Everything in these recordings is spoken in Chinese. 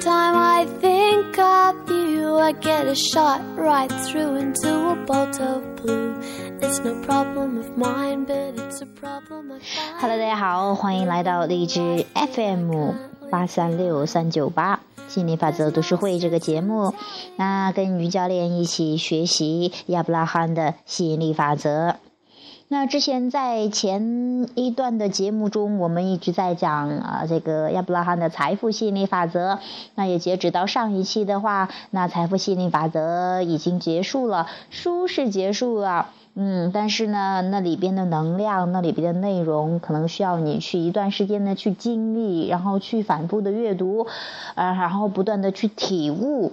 time I think of you, I get a shot right through into a bolt of blue. It's no problem of mine, but it's a problem of Hello，大家好，欢迎来到荔枝 FM 八三六三九八心理法则读书会这个节目。那跟于教练一起学习亚伯拉罕的吸引力法则。那之前在前一段的节目中，我们一直在讲啊，这个亚伯拉罕的财富吸引力法则。那也截止到上一期的话，那财富吸引力法则已经结束了，书是结束了，嗯，但是呢，那里边的能量，那里边的内容，可能需要你去一段时间的去经历，然后去反复的阅读，呃，然后不断的去体悟。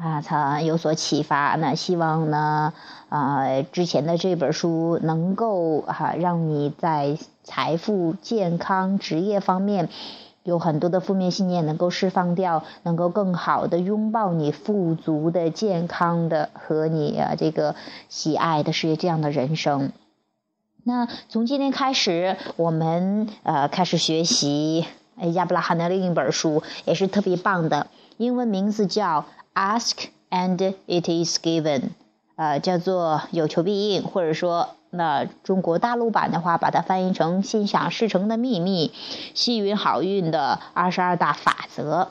啊，才有所启发。那希望呢，啊，之前的这本书能够哈，让你在财富、健康、职业方面有很多的负面信念能够释放掉，能够更好的拥抱你富足的、健康的和你啊这个喜爱的是这样的人生。那从今天开始，我们呃开始学习亚伯拉罕的另一本书，也是特别棒的，英文名字叫。Ask and it is given，呃，叫做有求必应，或者说那中国大陆版的话，把它翻译成心想事成的秘密，幸运好运的二十二大法则。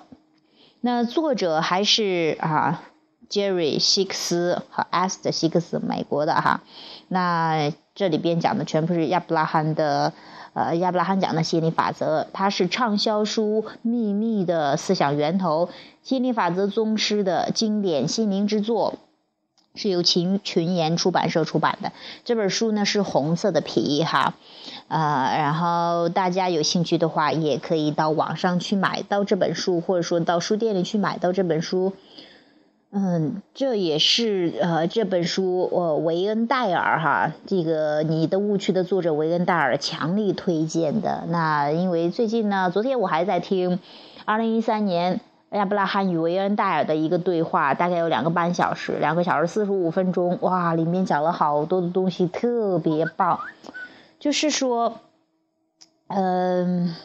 那作者还是啊，Jerry 希克斯和 S 的希克斯，美国的哈。那这里边讲的全部是亚伯拉罕的。呃，亚伯拉罕讲的吸引力法则，它是畅销书《秘密的思想源头》吸引力法则宗师的经典心灵之作，是由群群言出版社出版的。这本书呢是红色的皮哈，呃，然后大家有兴趣的话，也可以到网上去买到这本书，或者说到书店里去买到这本书。嗯，这也是呃这本书，呃维恩戴尔哈，这个你的误区的作者维恩戴尔强力推荐的。那因为最近呢，昨天我还在听，二零一三年亚伯拉罕与维恩戴尔的一个对话，大概有两个半小时，两个小时四十五分钟，哇，里面讲了好多的东西，特别棒。就是说，嗯，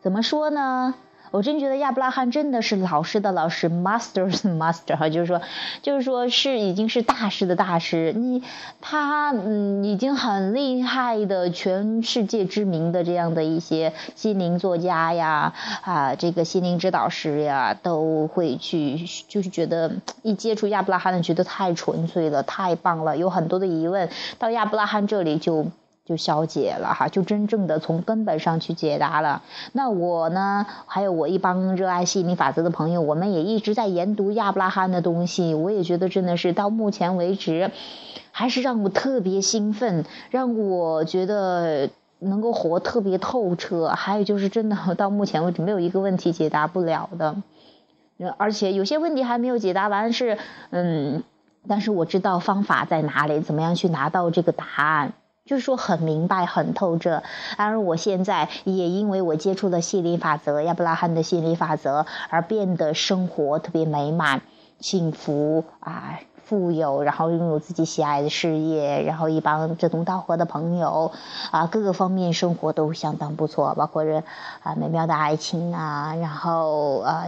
怎么说呢？我真觉得亚伯拉罕真的是老师的老师，masters master 哈，就是说，就是说是已经是大师的大师。你他嗯，已经很厉害的，全世界知名的这样的一些心灵作家呀，啊，这个心灵指导师呀，都会去，就是觉得一接触亚伯拉罕的，觉得太纯粹了，太棒了，有很多的疑问，到亚伯拉罕这里就。就消解了哈，就真正的从根本上去解答了。那我呢，还有我一帮热爱吸引力法则的朋友，我们也一直在研读亚伯拉罕的东西。我也觉得真的是到目前为止，还是让我特别兴奋，让我觉得能够活特别透彻。还有就是真的到目前为止没有一个问题解答不了的，而且有些问题还没有解答完是嗯，但是我知道方法在哪里，怎么样去拿到这个答案。就是说很明白、很透彻，而我现在也因为我接触了吸引力法则、亚伯拉罕的吸引力法则，而变得生活特别美满、幸福啊、富有，然后拥有自己喜爱的事业，然后一帮志同道合的朋友啊，各个方面生活都相当不错，包括着啊美妙的爱情啊，然后啊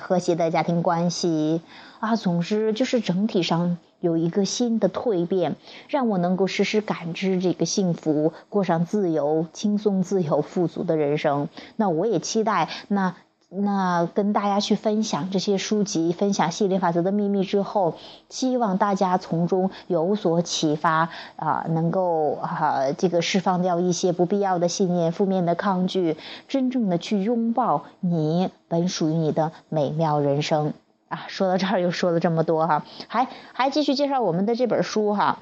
和谐的家庭关系啊，总之就是整体上。有一个新的蜕变，让我能够时时感知这个幸福，过上自由、轻松、自由、富足的人生。那我也期待，那那跟大家去分享这些书籍，分享吸引力法则的秘密之后，希望大家从中有所启发啊，能够啊这个释放掉一些不必要的信念、负面的抗拒，真正的去拥抱你本属于你的美妙人生。啊，说到这儿又说了这么多哈，还还继续介绍我们的这本书哈。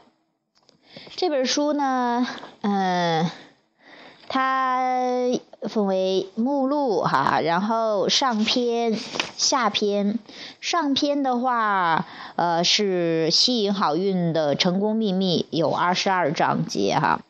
这本书呢，嗯，它分为目录哈，然后上篇、下篇。上篇的话，呃，是吸引好运的成功秘密，有二十二章节哈。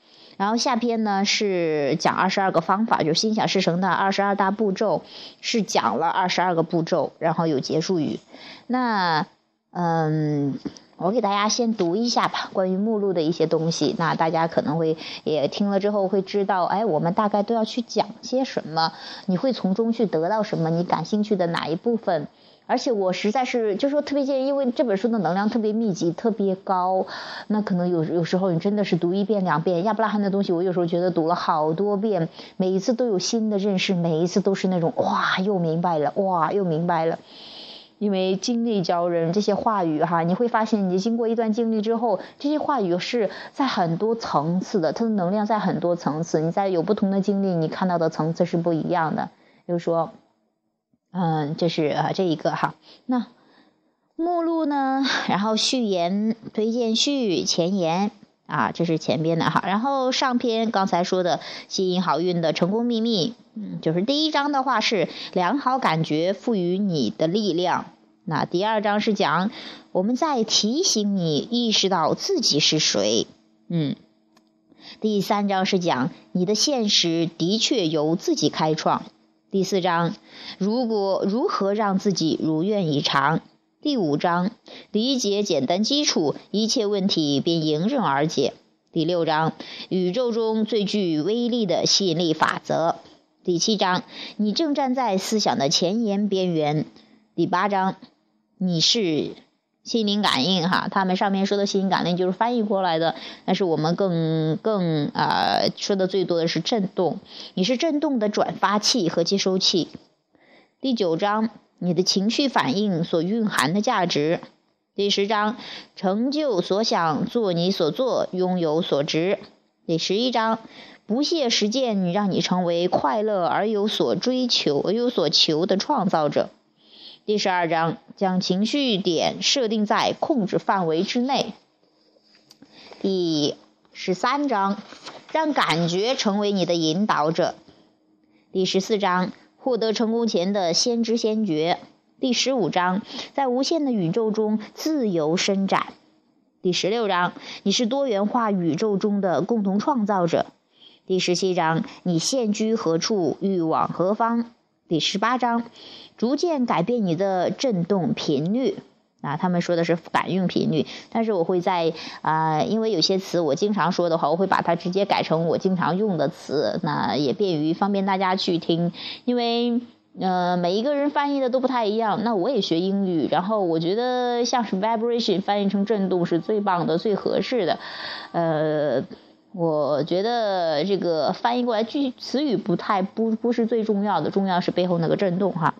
然后下篇呢是讲二十二个方法，就心想事成的二十二大步骤，是讲了二十二个步骤，然后有结束语。那嗯，我给大家先读一下吧，关于目录的一些东西。那大家可能会也听了之后会知道，哎，我们大概都要去讲些什么，你会从中去得到什么，你感兴趣的哪一部分。而且我实在是就说特别建议，因为这本书的能量特别密集、特别高，那可能有有时候你真的是读一遍、两遍。亚伯拉罕的东西，我有时候觉得读了好多遍，每一次都有新的认识，每一次都是那种哇，又明白了，哇，又明白了。因为经历教人这些话语哈，你会发现你经过一段经历之后，这些话语是在很多层次的，它的能量在很多层次。你在有不同的经历，你看到的层次是不一样的。比如说。嗯，这是啊，这一个哈。那目录呢？然后序言、推荐序、前言啊，这是前边的哈。然后上篇刚才说的吸引好运的成功秘密，嗯，就是第一章的话是良好感觉赋予你的力量。那第二章是讲我们在提醒你意识到自己是谁。嗯，第三章是讲你的现实的确由自己开创。第四章，如果如何让自己如愿以偿？第五章，理解简单基础，一切问题便迎刃而解。第六章，宇宙中最具威力的吸引力法则。第七章，你正站在思想的前沿边缘。第八章，你是。心灵感应，哈，他们上面说的心灵感应就是翻译过来的，但是我们更更啊说的最多的是震动，你是震动的转发器和接收器。第九章，你的情绪反应所蕴含的价值。第十章，成就所想，做你所做，拥有所值。第十一章，不懈实践让你成为快乐而有所追求、而有所求的创造者。第十二章将情绪点设定在控制范围之内。第十三章让感觉成为你的引导者。第十四章获得成功前的先知先觉。第十五章在无限的宇宙中自由伸展。第十六章你是多元化宇宙中的共同创造者。第十七章你现居何处，欲往何方。第十八章，逐渐改变你的振动频率啊，他们说的是感应频率，但是我会在啊，因为有些词我经常说的话，我会把它直接改成我经常用的词，那也便于方便大家去听。因为呃，每一个人翻译的都不太一样，那我也学英语，然后我觉得像是 vibration 翻译成振动是最棒的、最合适的，呃。我觉得这个翻译过来句词语不太不不是最重要的，重要是背后那个震动哈。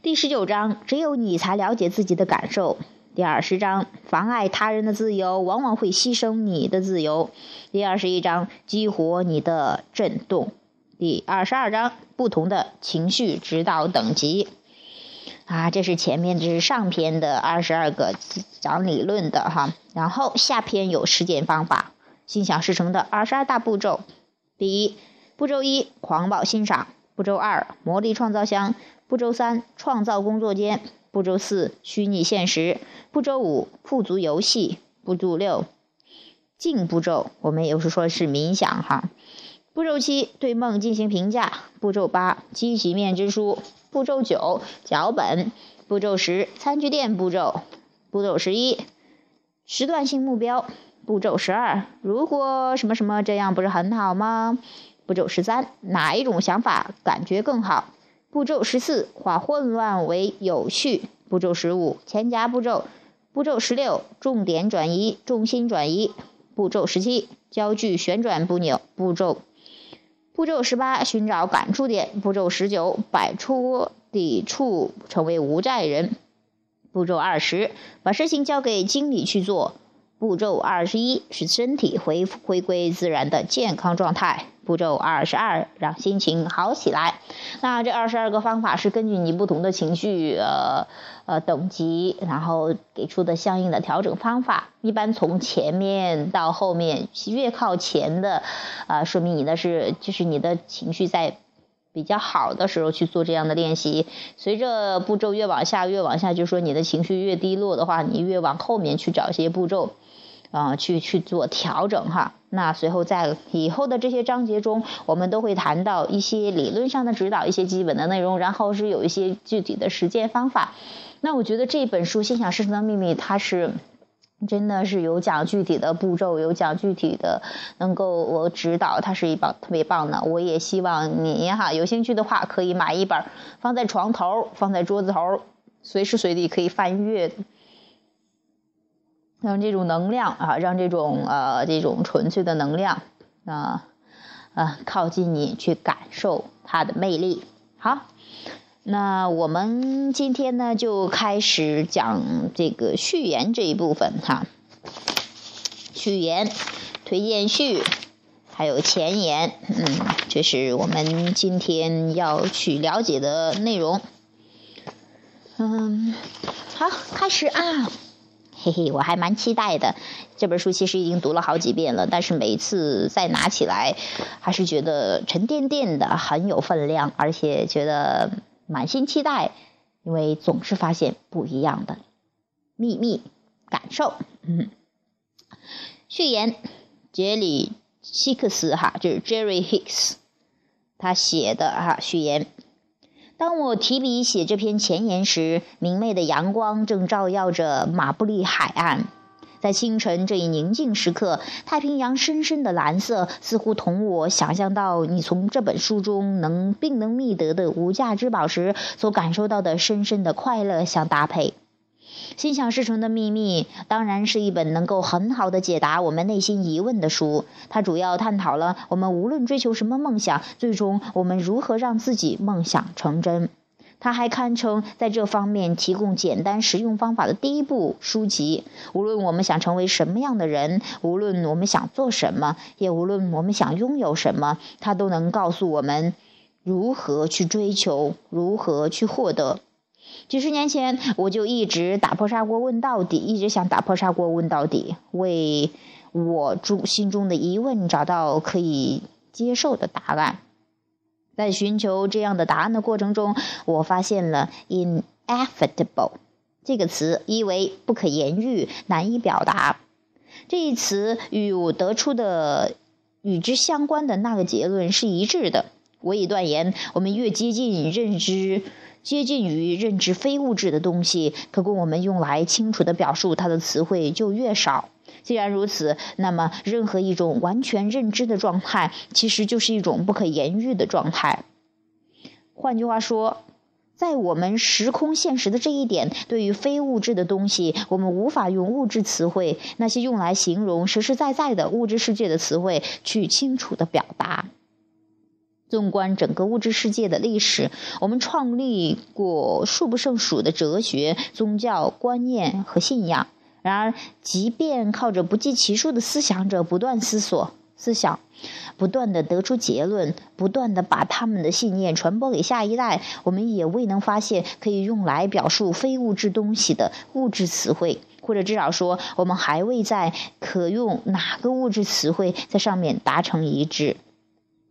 第十九章，只有你才了解自己的感受。第二十章，妨碍他人的自由往往会牺牲你的自由。第二十一章，激活你的震动。第二十二章，不同的情绪指导等级。啊，这是前面这是上篇的二十二个讲理论的哈，然后下篇有实践方法。心想事成的二十二大步骤：第一，步骤一，狂暴欣赏；步骤二，魔力创造箱；步骤三，创造工作间；步骤四，虚拟现实；步骤五，富足游戏；步骤六，静步骤，我们有时说是冥想哈；步骤七，对梦进行评价；步骤八，积极面之书；步骤九，脚本；步骤十，餐具店步骤；步骤十一，时段性目标。步骤十二，如果什么什么这样不是很好吗？步骤十三，哪一种想法感觉更好？步骤十四，化混乱为有序。步骤十五，前夹步骤。步骤十六，重点转移，重心转移。步骤十七，焦距旋转不扭。步骤步骤十八，寻找感触点。步骤十九，摆出抵触，成为无债人。步骤二十，把事情交给经理去做。步骤二十一是身体回回归自然的健康状态。步骤二十二让心情好起来。那这二十二个方法是根据你不同的情绪呃呃等级，然后给出的相应的调整方法。一般从前面到后面，越靠前的，啊，说明你的是就是你的情绪在比较好的时候去做这样的练习。随着步骤越往下越往下，就说你的情绪越低落的话，你越往后面去找一些步骤。啊，去去做调整哈。那随后在以后的这些章节中，我们都会谈到一些理论上的指导，一些基本的内容，然后是有一些具体的实践方法。那我觉得这本书《心想事成的秘密》，它是真的是有讲具体的步骤，有讲具体的能够我指导，它是一本特别棒的。我也希望你哈有兴趣的话，可以买一本，放在床头，放在桌子头，随时随地可以翻阅。让这种能量啊，让这种呃这种纯粹的能量啊啊靠近你，去感受它的魅力。好，那我们今天呢就开始讲这个序言这一部分哈。序言、推荐序，还有前言，嗯，这是我们今天要去了解的内容。嗯，好，开始啊。嘿嘿，我还蛮期待的。这本书其实已经读了好几遍了，但是每一次再拿起来，还是觉得沉甸甸的，很有分量，而且觉得满心期待，因为总是发现不一样的秘密感受。嗯，序言，杰里希克斯哈，就是 Jerry Hicks，他写的哈序言。当我提笔写这篇前言时，明媚的阳光正照耀着马布里海岸。在清晨这一宁静时刻，太平洋深深的蓝色似乎同我想象到你从这本书中能并能觅得的无价之宝时所感受到的深深的快乐相搭配。心想事成的秘密当然是一本能够很好的解答我们内心疑问的书。它主要探讨了我们无论追求什么梦想，最终我们如何让自己梦想成真。它还堪称在这方面提供简单实用方法的第一部书籍。无论我们想成为什么样的人，无论我们想做什么，也无论我们想拥有什么，它都能告诉我们如何去追求，如何去获得。几十年前，我就一直打破砂锅问到底，一直想打破砂锅问到底，为我中心中的疑问找到可以接受的答案。在寻求这样的答案的过程中，我发现了 “ineffable” 这个词，意为不可言喻、难以表达。这一词与我得出的与之相关的那个结论是一致的。我已断言，我们越接近认知。接近于认知非物质的东西，可供我们用来清楚地表述它的词汇就越少。既然如此，那么任何一种完全认知的状态，其实就是一种不可言喻的状态。换句话说，在我们时空现实的这一点，对于非物质的东西，我们无法用物质词汇，那些用来形容实实在在的物质世界的词汇，去清楚的表达。纵观整个物质世界的历史，我们创立过数不胜数的哲学、宗教观念和信仰。然而，即便靠着不计其数的思想者不断思索、思想，不断的得出结论，不断的把他们的信念传播给下一代，我们也未能发现可以用来表述非物质东西的物质词汇，或者至少说，我们还未在可用哪个物质词汇在上面达成一致。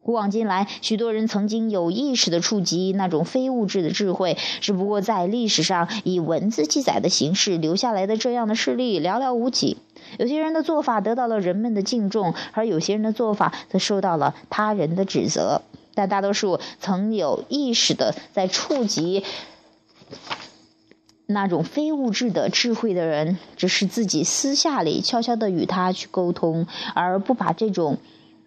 古往今来，许多人曾经有意识地触及那种非物质的智慧，只不过在历史上以文字记载的形式留下来的这样的事例寥寥无几。有些人的做法得到了人们的敬重，而有些人的做法则受到了他人的指责。但大多数曾有意识地在触及那种非物质的智慧的人，只是自己私下里悄悄地与他去沟通，而不把这种。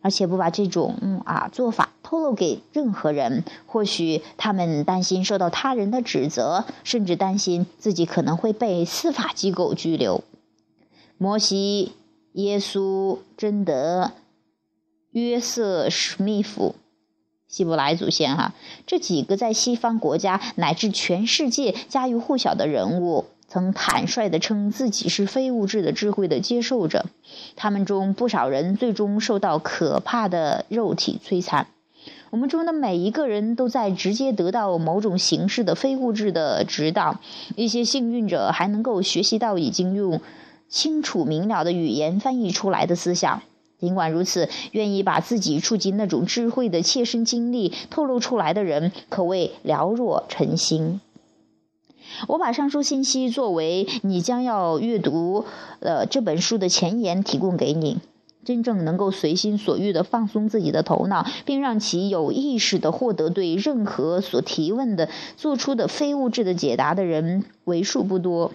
而且不把这种啊做法透露给任何人，或许他们担心受到他人的指责，甚至担心自己可能会被司法机构拘留。摩西、耶稣、贞德、约瑟·史密夫、希伯来祖先，哈，这几个在西方国家乃至全世界家喻户晓的人物。曾坦率地称自己是非物质的智慧的接受者，他们中不少人最终受到可怕的肉体摧残。我们中的每一个人都在直接得到某种形式的非物质的指导，一些幸运者还能够学习到已经用清楚明了的语言翻译出来的思想。尽管如此，愿意把自己触及那种智慧的切身经历透露出来的人，可谓寥若晨星。我把上述信息作为你将要阅读呃这本书的前言提供给你。真正能够随心所欲地放松自己的头脑，并让其有意识地获得对任何所提问的做出的非物质的解答的人为数不多，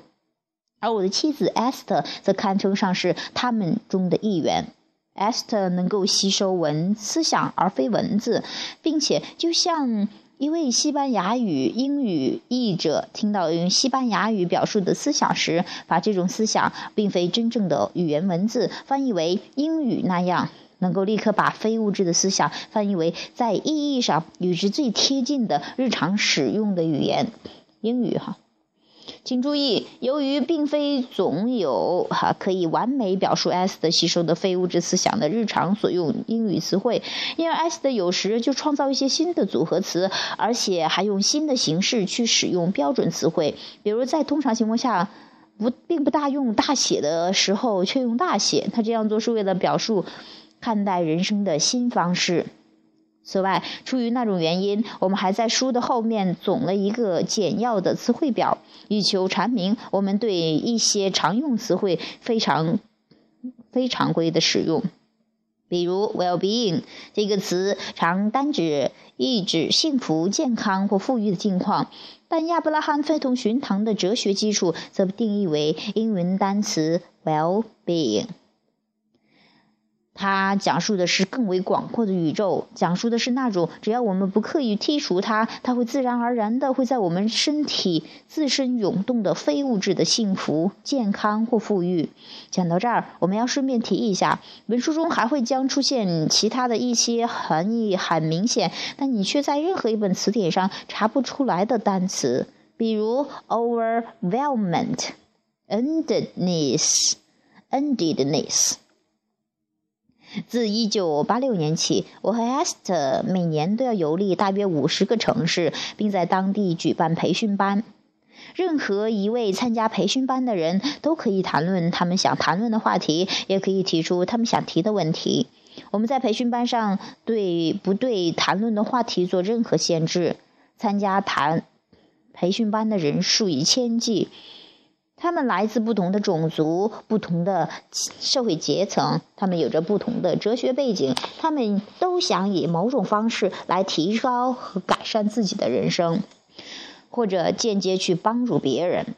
而我的妻子 Est 则堪称上是他们中的一员。Est 能够吸收文思想而非文字，并且就像。一位西班牙语英语译者听到用西班牙语表述的思想时，把这种思想并非真正的语言文字翻译为英语那样，能够立刻把非物质的思想翻译为在意义上与之最贴近的日常使用的语言，英语哈。请注意，由于并非总有哈可以完美表述 S 的吸收的非物质思想的日常所用英语词汇，因而 S 的有时就创造一些新的组合词，而且还用新的形式去使用标准词汇。比如在通常情况下不并不大用大写的时候，却用大写。他这样做是为了表述看待人生的新方式。此外，出于那种原因，我们还在书的后面总了一个简要的词汇表，以求阐明我们对一些常用词汇非常非常规的使用。比如 “well-being” 这个词常单指意指幸福、健康或富裕的境况，但亚伯拉罕非同寻常的哲学基础则定义为英文单词 “well-being”。它讲述的是更为广阔的宇宙，讲述的是那种只要我们不刻意剔除它，它会自然而然的会在我们身体自身涌动的非物质的幸福、健康或富裕。讲到这儿，我们要顺便提一下，文书中还会将出现其他的一些含义很明显，但你却在任何一本词典上查不出来的单词，比如 overwhelmed、endedness、endedness。自一九八六年起，我和 Esther 每年都要游历大约五十个城市，并在当地举办培训班。任何一位参加培训班的人都可以谈论他们想谈论的话题，也可以提出他们想提的问题。我们在培训班上对不对谈论的话题做任何限制。参加谈培训班的人数以千计。他们来自不同的种族、不同的社会阶层，他们有着不同的哲学背景，他们都想以某种方式来提高和改善自己的人生，或者间接去帮助别人。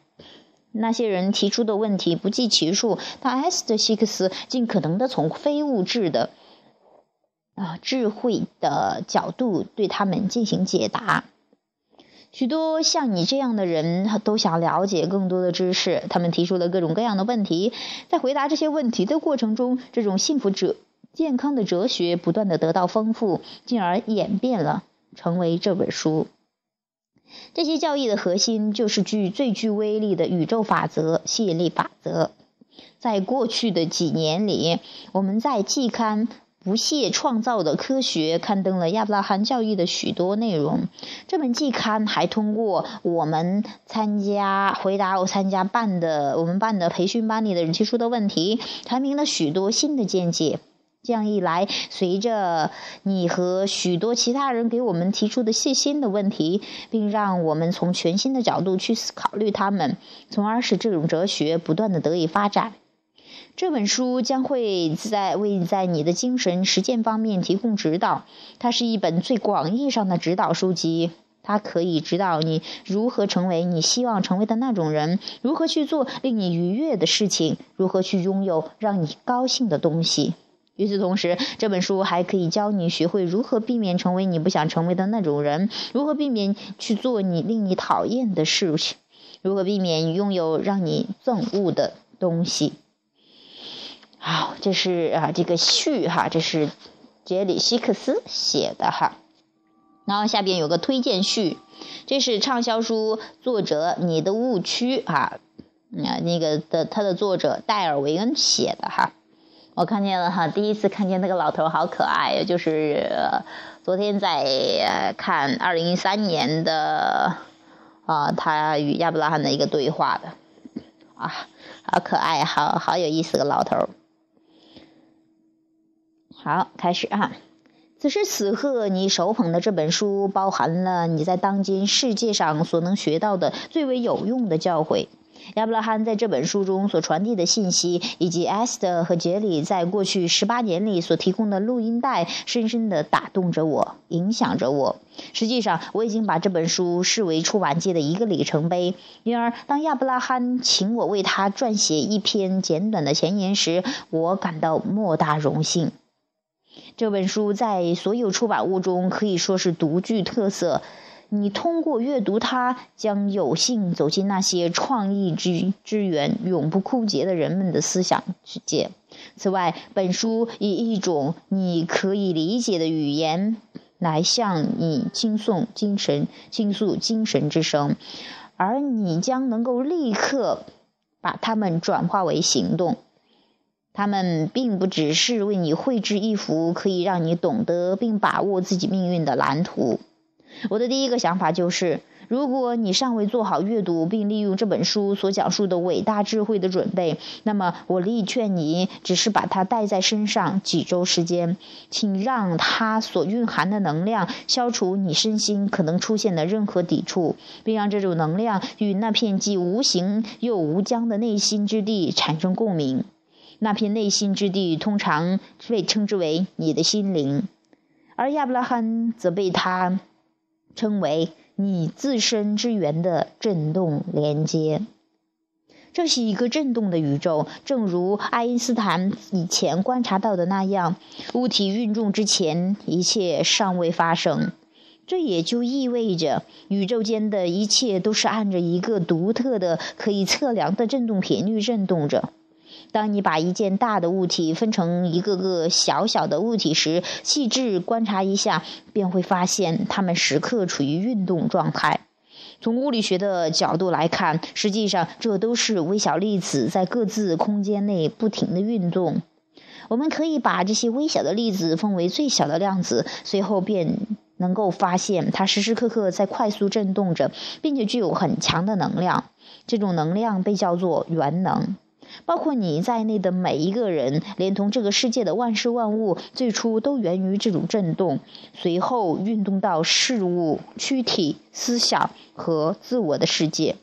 那些人提出的问题不计其数，但埃斯特希克斯尽可能的从非物质的啊智慧的角度对他们进行解答。许多像你这样的人都想了解更多的知识，他们提出了各种各样的问题。在回答这些问题的过程中，这种幸福哲、健康的哲学不断的得到丰富，进而演变了，成为这本书。这些教义的核心就是具最具威力的宇宙法则——吸引力法则。在过去的几年里，我们在季刊。不懈创造的科学刊登了亚伯拉罕教育的许多内容。这本季刊还通过我们参加回答我参加办的我们办的培训班里的人提出的问题，阐明了许多新的见解。这样一来，随着你和许多其他人给我们提出的细心的问题，并让我们从全新的角度去考虑它们，从而使这种哲学不断的得以发展。这本书将会在为在你的精神实践方面提供指导。它是一本最广义上的指导书籍，它可以指导你如何成为你希望成为的那种人，如何去做令你愉悦的事情，如何去拥有让你高兴的东西。与此同时，这本书还可以教你学会如何避免成为你不想成为的那种人，如何避免去做你令你讨厌的事情，如何避免拥有让你憎恶的东西。好，这是啊，这个序哈，这是杰里希克斯写的哈。然后下边有个推荐序，这是畅销书作者你的误区啊，啊那个的他的作者戴尔维恩写的哈。我看见了哈，第一次看见那个老头好可爱，就是昨天在看二零一三年的啊，他与亚伯拉罕的一个对话的啊，好可爱，好好有意思个老头。好，开始啊！此时此刻，你手捧的这本书包含了你在当今世界上所能学到的最为有用的教诲。亚伯拉罕在这本书中所传递的信息，以及艾斯特和杰里在过去十八年里所提供的录音带，深深地打动着我，影响着我。实际上，我已经把这本书视为出版界的一个里程碑。因而，当亚伯拉罕请我为他撰写一篇简短的前言时，我感到莫大荣幸。这本书在所有出版物中可以说是独具特色。你通过阅读它，将有幸走进那些创意之之源永不枯竭的人们的思想世界。此外，本书以一种你可以理解的语言来向你倾诉精神、倾诉精神之声，而你将能够立刻把它们转化为行动。他们并不只是为你绘制一幅可以让你懂得并把握自己命运的蓝图。我的第一个想法就是，如果你尚未做好阅读并利用这本书所讲述的伟大智慧的准备，那么我力劝你只是把它带在身上几周时间，请让它所蕴含的能量消除你身心可能出现的任何抵触，并让这种能量与那片既无形又无疆的内心之地产生共鸣。那片内心之地通常被称之为你的心灵，而亚伯拉罕则被他称为你自身之源的震动连接。这是一个震动的宇宙，正如爱因斯坦以前观察到的那样，物体运动之前，一切尚未发生。这也就意味着，宇宙间的一切都是按着一个独特的、可以测量的振动频率振动着。当你把一件大的物体分成一个个小小的物体时，细致观察一下，便会发现它们时刻处于运动状态。从物理学的角度来看，实际上这都是微小粒子在各自空间内不停的运动。我们可以把这些微小的粒子分为最小的量子，随后便能够发现它时时刻刻在快速振动着，并且具有很强的能量。这种能量被叫做元能。包括你在内的每一个人，连同这个世界的万事万物，最初都源于这种震动，随后运动到事物、躯体、思想和自我的世界。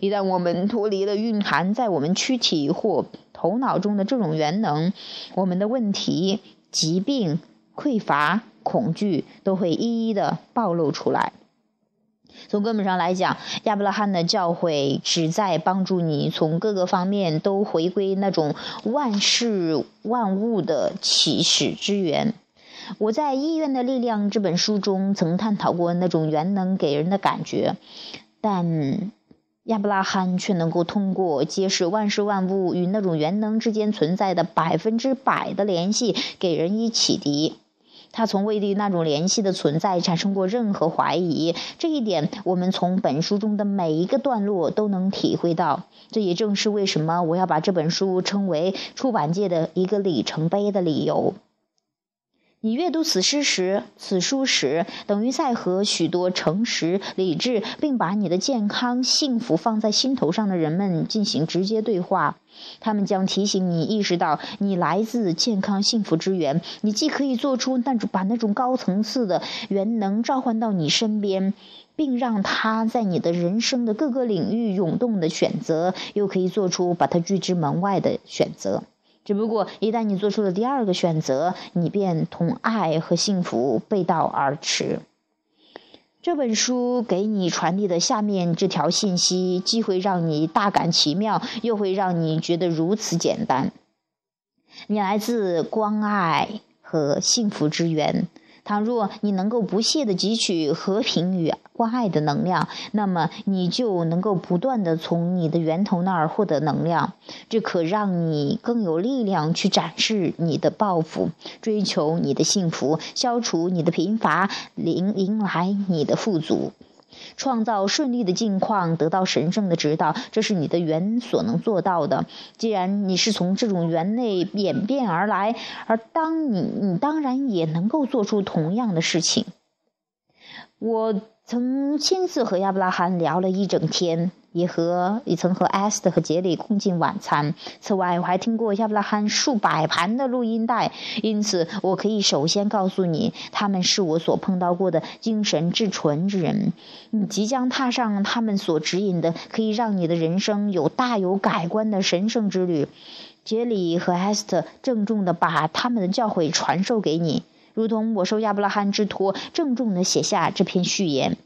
一旦我们脱离了蕴含在我们躯体或头脑中的这种元能，我们的问题、疾病、匮乏、恐惧都会一一的暴露出来。从根本上来讲，亚伯拉罕的教诲旨在帮助你从各个方面都回归那种万事万物的起始之源。我在《意愿的力量》这本书中曾探讨过那种元能给人的感觉，但亚伯拉罕却能够通过揭示万事万物与那种元能之间存在的百分之百的联系，给人以启迪。他从未对那种联系的存在产生过任何怀疑，这一点我们从本书中的每一个段落都能体会到。这也正是为什么我要把这本书称为出版界的一个里程碑的理由。你阅读此诗时，此书时，等于在和许多诚实、理智，并把你的健康、幸福放在心头上的人们进行直接对话。他们将提醒你意识到，你来自健康、幸福之源。你既可以做出那种把那种高层次的元能召唤到你身边，并让它在你的人生的各个领域涌动的选择，又可以做出把它拒之门外的选择。只不过，一旦你做出了第二个选择，你便同爱和幸福背道而驰。这本书给你传递的下面这条信息，既会让你大感奇妙，又会让你觉得如此简单。你来自关爱和幸福之源。倘若你能够不懈地汲取和平与关爱的能量，那么你就能够不断地从你的源头那儿获得能量，这可让你更有力量去展示你的抱负，追求你的幸福，消除你的贫乏，迎迎来你的富足。创造顺利的境况，得到神圣的指导，这是你的缘所能做到的。既然你是从这种缘内演变而来，而当你，你当然也能够做出同样的事情。我曾亲自和亚伯拉罕聊了一整天。也和也曾和艾斯特和杰里共进晚餐。此外，我还听过亚伯拉罕数百盘的录音带，因此我可以首先告诉你，他们是我所碰到过的精神至纯之人。你即将踏上他们所指引的，可以让你的人生有大有改观的神圣之旅。杰里和艾斯特郑重地把他们的教诲传授给你，如同我受亚伯拉罕之托，郑重地写下这篇序言。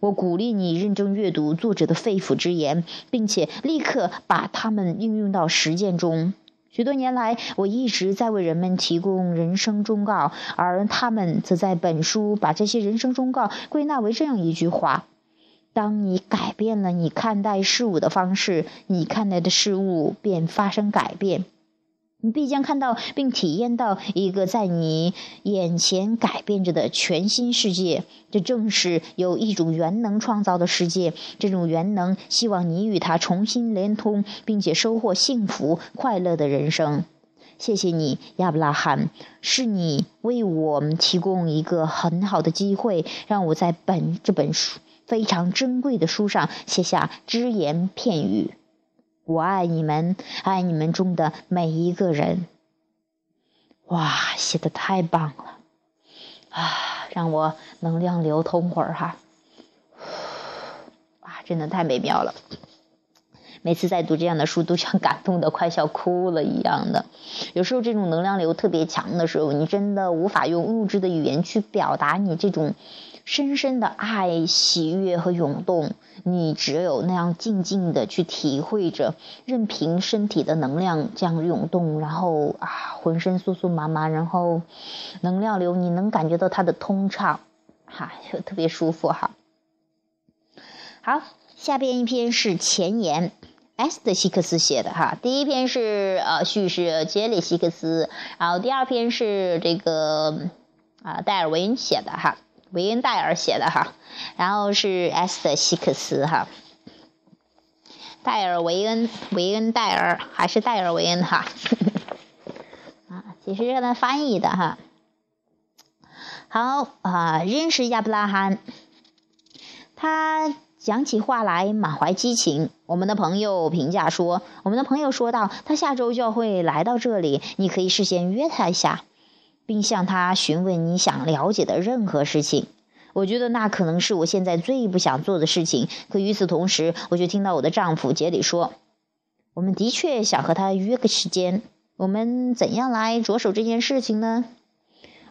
我鼓励你认真阅读作者的肺腑之言，并且立刻把它们应用到实践中。许多年来，我一直在为人们提供人生忠告，而他们则在本书把这些人生忠告归纳为这样一句话：当你改变了你看待事物的方式，你看待的事物便发生改变。你必将看到并体验到一个在你眼前改变着的全新世界。这正是由一种元能创造的世界。这种元能希望你与它重新连通，并且收获幸福快乐的人生。谢谢你，亚伯拉罕，是你为我们提供一个很好的机会，让我在本这本书非常珍贵的书上写下只言片语。我爱你们，爱你们中的每一个人。哇，写的太棒了啊！让我能量流通会儿哈。啊，真的太美妙了。每次在读这样的书，都像感动的快笑哭了一样的。有时候这种能量流特别强的时候，你真的无法用物质的语言去表达你这种。深深的爱、喜悦和涌动，你只有那样静静的去体会着，任凭身体的能量这样涌动，然后啊，浑身酥酥麻麻，然后能量流，你能感觉到它的通畅，哈，就特别舒服哈。好，下边一篇是前言，埃斯特希克斯写的哈，第一篇是呃叙事杰里希克斯，然后第二篇是这个啊戴尔维恩写的哈。维恩戴尔写的哈，然后是 S 的希克斯哈，戴尔维恩维恩戴尔还是戴尔维恩哈，啊，其实是他翻译的哈。好啊，认识亚伯拉罕，他讲起话来满怀激情。我们的朋友评价说，我们的朋友说道，他下周就会来到这里，你可以事先约他一下。并向他询问你想了解的任何事情。我觉得那可能是我现在最不想做的事情。可与此同时，我却听到我的丈夫杰里说：“我们的确想和他约个时间。我们怎样来着手这件事情呢？”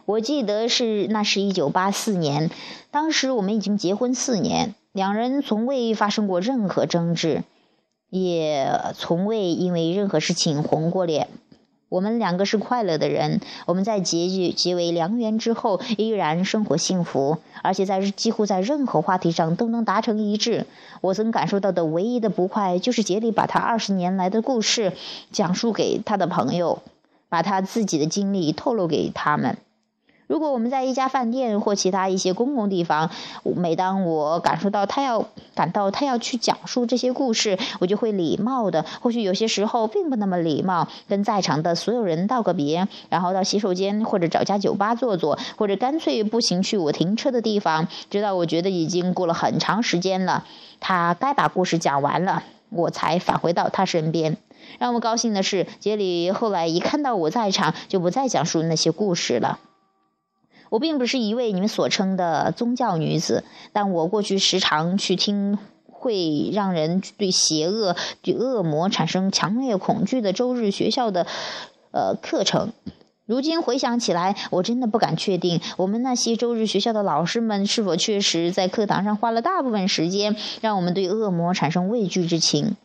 我记得是那是一九八四年，当时我们已经结婚四年，两人从未发生过任何争执，也从未因为任何事情红过脸。我们两个是快乐的人，我们在结结为良缘之后依然生活幸福，而且在几乎在任何话题上都能达成一致。我曾感受到的唯一的不快，就是杰里把他二十年来的故事讲述给他的朋友，把他自己的经历透露给他们。如果我们在一家饭店或其他一些公共地方，每当我感受到他要感到他要去讲述这些故事，我就会礼貌的，或许有些时候并不那么礼貌，跟在场的所有人道个别，然后到洗手间或者找家酒吧坐坐，或者干脆步行去我停车的地方，直到我觉得已经过了很长时间了，他该把故事讲完了，我才返回到他身边。让我高兴的是，杰里后来一看到我在场，就不再讲述那些故事了。我并不是一位你们所称的宗教女子，但我过去时常去听会让人对邪恶、对恶魔产生强烈恐惧的周日学校的呃课程。如今回想起来，我真的不敢确定，我们那些周日学校的老师们是否确实在课堂上花了大部分时间让我们对恶魔产生畏惧之情，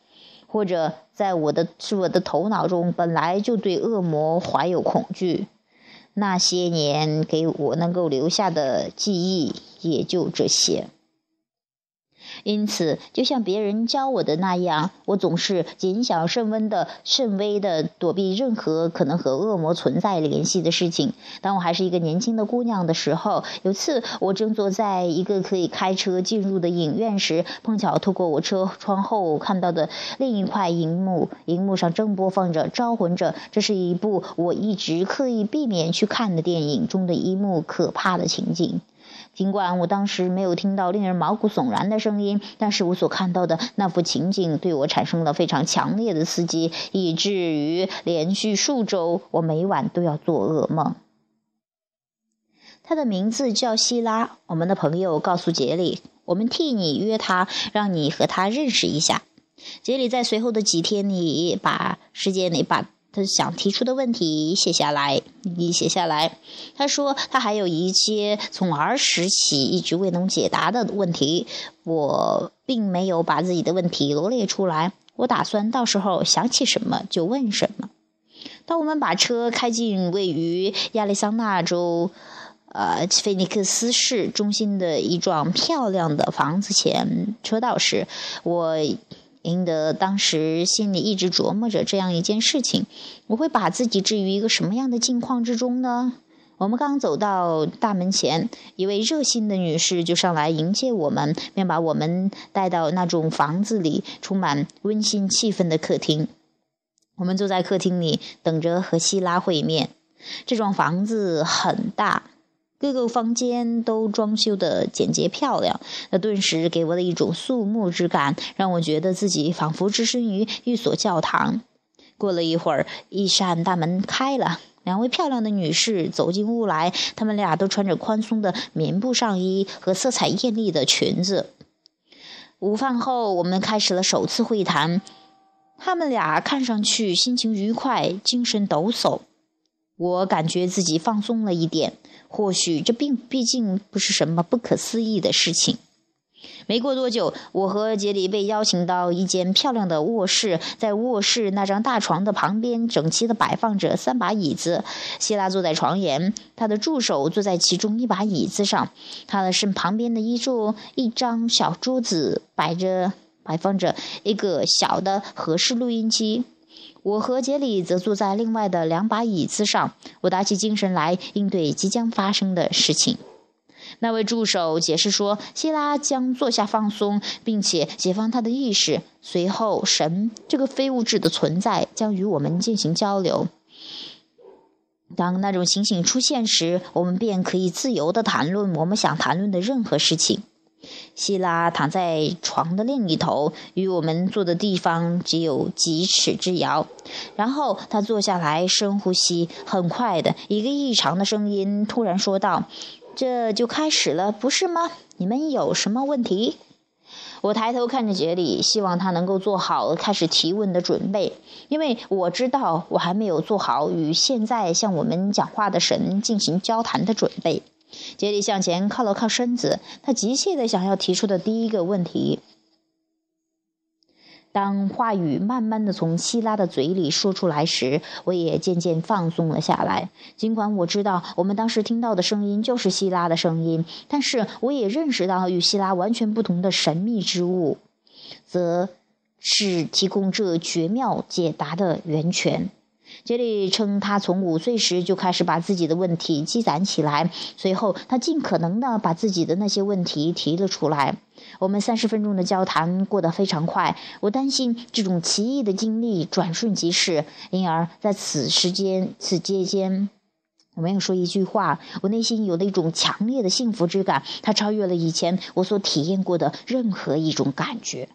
或者在我的是我的头脑中本来就对恶魔怀有恐惧。那些年给我能够留下的记忆，也就这些。因此，就像别人教我的那样，我总是谨小慎微的、慎微的躲避任何可能和恶魔存在联系的事情。当我还是一个年轻的姑娘的时候，有次我正坐在一个可以开车进入的影院时，碰巧透过我车窗后看到的另一块荧幕，荧幕上正播放着《招魂者》，这是一部我一直刻意避免去看的电影中的一幕可怕的情景。尽管我当时没有听到令人毛骨悚然的声音，但是我所看到的那幅情景对我产生了非常强烈的刺激，以至于连续数周我每晚都要做噩梦。他的名字叫希拉，我们的朋友告诉杰里，我们替你约他，让你和他认识一下。杰里在随后的几天里把时间里把。他想提出的问题写下来，你写下来。他说他还有一些从儿时起一直未能解答的问题，我并没有把自己的问题罗列出来。我打算到时候想起什么就问什么。当我们把车开进位于亚利桑那州，呃，菲尼克斯市中心的一幢漂亮的房子前车道时，我。赢得当时心里一直琢磨着这样一件事情：我会把自己置于一个什么样的境况之中呢？我们刚走到大门前，一位热心的女士就上来迎接我们，便把我们带到那种房子里充满温馨气氛的客厅。我们坐在客厅里，等着和希拉会面。这幢房子很大。各个房间都装修的简洁漂亮，那顿时给我的一种肃穆之感，让我觉得自己仿佛置身于一所教堂。过了一会儿，一扇大门开了，两位漂亮的女士走进屋来，她们俩都穿着宽松的棉布上衣和色彩艳丽的裙子。午饭后，我们开始了首次会谈，她们俩看上去心情愉快，精神抖擞。我感觉自己放松了一点，或许这并毕竟不是什么不可思议的事情。没过多久，我和杰里被邀请到一间漂亮的卧室，在卧室那张大床的旁边，整齐地摆放着三把椅子。希拉坐在床沿，他的助手坐在其中一把椅子上，他的身旁边的一桌一张小桌子摆着摆放着一个小的合适录音机。我和杰里则坐在另外的两把椅子上，我打起精神来应对即将发生的事情。那位助手解释说，希拉将坐下放松，并且解放他的意识。随后，神这个非物质的存在将与我们进行交流。当那种情形出现时，我们便可以自由地谈论我们想谈论的任何事情。希拉躺在床的另一头，与我们坐的地方只有几尺之遥。然后他坐下来，深呼吸。很快的，一个异常的声音突然说道：“这就开始了，不是吗？你们有什么问题？”我抬头看着杰里，希望他能够做好开始提问的准备，因为我知道我还没有做好与现在向我们讲话的神进行交谈的准备。杰里向前靠了靠身子，他急切地想要提出的第一个问题。当话语慢慢地从希拉的嘴里说出来时，我也渐渐放松了下来。尽管我知道我们当时听到的声音就是希拉的声音，但是我也认识到与希拉完全不同的神秘之物，则是提供这绝妙解答的源泉。杰里称，他从五岁时就开始把自己的问题积攒起来，随后他尽可能的把自己的那些问题提了出来。我们三十分钟的交谈过得非常快，我担心这种奇异的经历转瞬即逝，因而在此时间、此间间，我没有说一句话。我内心有了一种强烈的幸福之感，它超越了以前我所体验过的任何一种感觉。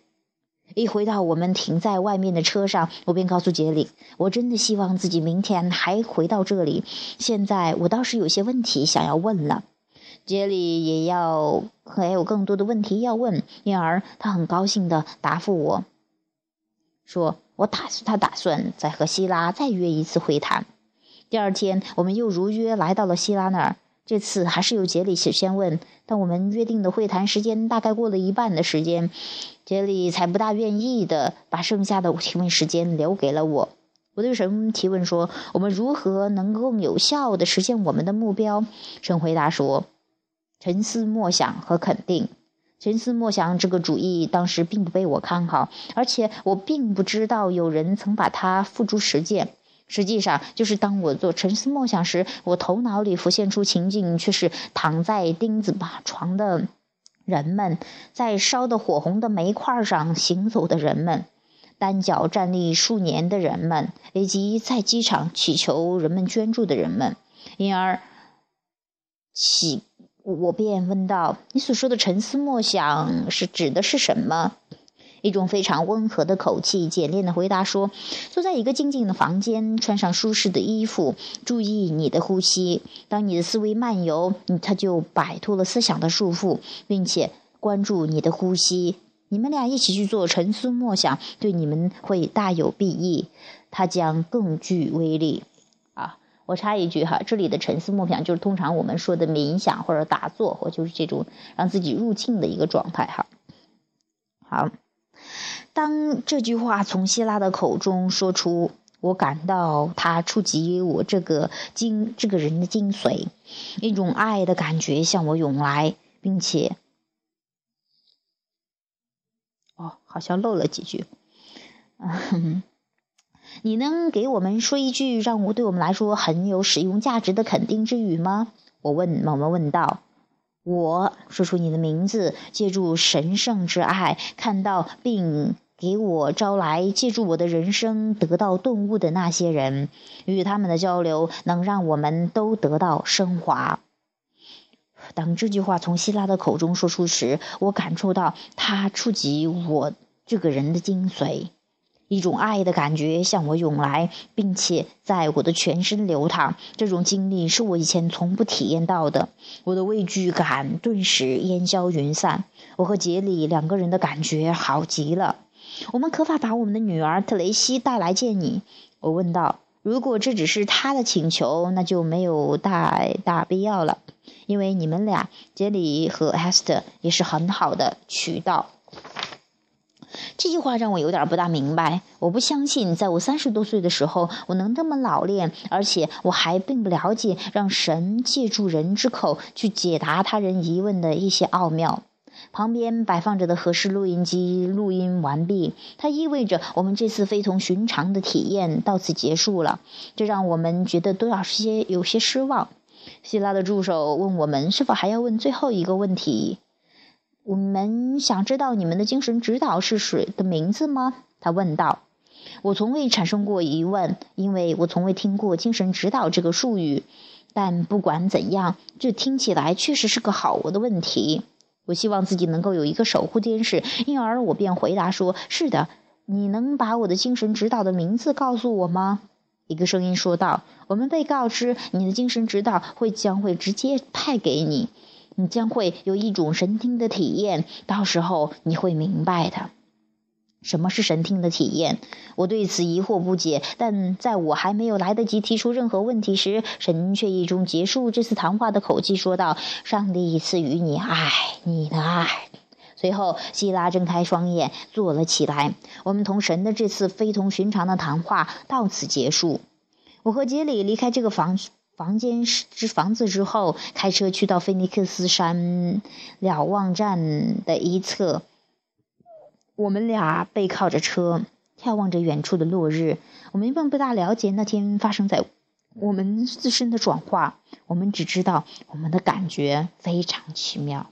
一回到我们停在外面的车上，我便告诉杰里：“我真的希望自己明天还回到这里。现在我倒是有些问题想要问了。”杰里也要还有更多的问题要问，因而他很高兴地答复我说：“我打算他打算再和希拉再约一次会谈。”第二天，我们又如约来到了希拉那儿。这次还是由杰里先问，但我们约定的会谈时间大概过了一半的时间，杰里才不大愿意的把剩下的提问时间留给了我。我对神提问说：“我们如何能更有效的实现我们的目标？”神回答说：“沉思默想和肯定。沉思默想这个主意当时并不被我看好，而且我并不知道有人曾把它付诸实践。”实际上，就是当我做沉思默想时，我头脑里浮现出情景，却是躺在钉子把床的人们，在烧得火红的煤块上行走的人们，单脚站立数年的人们，以及在机场祈求人们捐助的人们。因而，起我便问道：“你所说的沉思默想是指的是什么？”一种非常温和的口气，简练的回答说：“坐在一个静静的房间，穿上舒适的衣服，注意你的呼吸。当你的思维漫游，他就摆脱了思想的束缚，并且关注你的呼吸。你们俩一起去做沉思默想，对你们会大有裨益，它将更具威力。”啊，我插一句哈，这里的沉思默想就是通常我们说的冥想或者打坐，或就是这种让自己入境的一个状态哈。好。当这句话从希拉的口中说出，我感到它触及我这个精这个人的精髓，一种爱的感觉向我涌来，并且，哦，好像漏了几句。你能给我们说一句让我对我们来说很有使用价值的肯定之语吗？我问，某某问道。我说出你的名字，借助神圣之爱，看到并。给我招来借助我的人生得到顿悟的那些人，与他们的交流能让我们都得到升华。当这句话从希拉的口中说出时，我感受到它触及我这个人的精髓，一种爱的感觉向我涌来，并且在我的全身流淌。这种经历是我以前从不体验到的，我的畏惧感顿时烟消云散。我和杰里两个人的感觉好极了。我们可否把我们的女儿特雷西带来见你？我问道。如果这只是他的请求，那就没有大大必要了，因为你们俩杰里和 Hester 也是很好的渠道。这句话让我有点不大明白。我不相信，在我三十多岁的时候，我能那么老练，而且我还并不了解让神借助人之口去解答他人疑问的一些奥妙。旁边摆放着的合适录音机录音完毕，它意味着我们这次非同寻常的体验到此结束了。这让我们觉得多少些有些失望。希拉的助手问我们是否还要问最后一个问题：我们想知道你们的精神指导是谁的名字吗？他问道。我从未产生过疑问，因为我从未听过精神指导这个术语。但不管怎样，这听起来确实是个好的问题。我希望自己能够有一个守护天使，因而我便回答说：“是的，你能把我的精神指导的名字告诉我吗？”一个声音说道：“我们被告知，你的精神指导会将会直接派给你，你将会有一种神听的体验，到时候你会明白的。”什么是神听的体验？我对此疑惑不解。但在我还没有来得及提出任何问题时，神却以一种结束这次谈话的口气说道：“上帝赐予你爱，你的爱。”随后，希拉睁开双眼，坐了起来。我们同神的这次非同寻常的谈话到此结束。我和杰里离开这个房房间之房子之后，开车去到菲尼克斯山瞭望站的一侧。我们俩背靠着车，眺望着远处的落日。我们并不大了解那天发生在我们自身的转化，我们只知道我们的感觉非常奇妙。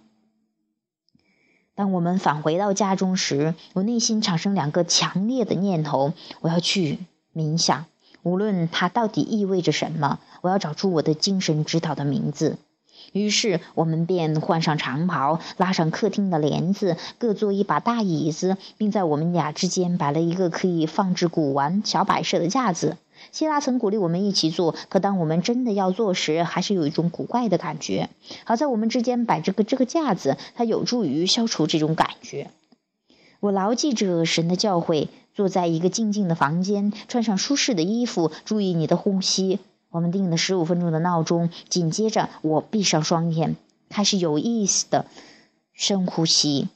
当我们返回到家中时，我内心产生两个强烈的念头：我要去冥想，无论它到底意味着什么；我要找出我的精神指导的名字。于是我们便换上长袍，拉上客厅的帘子，各坐一把大椅子，并在我们俩之间摆了一个可以放置古玩小摆设的架子。希拉曾鼓励我们一起做，可当我们真的要做时，还是有一种古怪的感觉。好在我们之间摆着个这个架子，它有助于消除这种感觉。我牢记着神的教诲：坐在一个静静的房间，穿上舒适的衣服，注意你的呼吸。我们定了十五分钟的闹钟，紧接着我闭上双眼，开始有意思的深呼吸。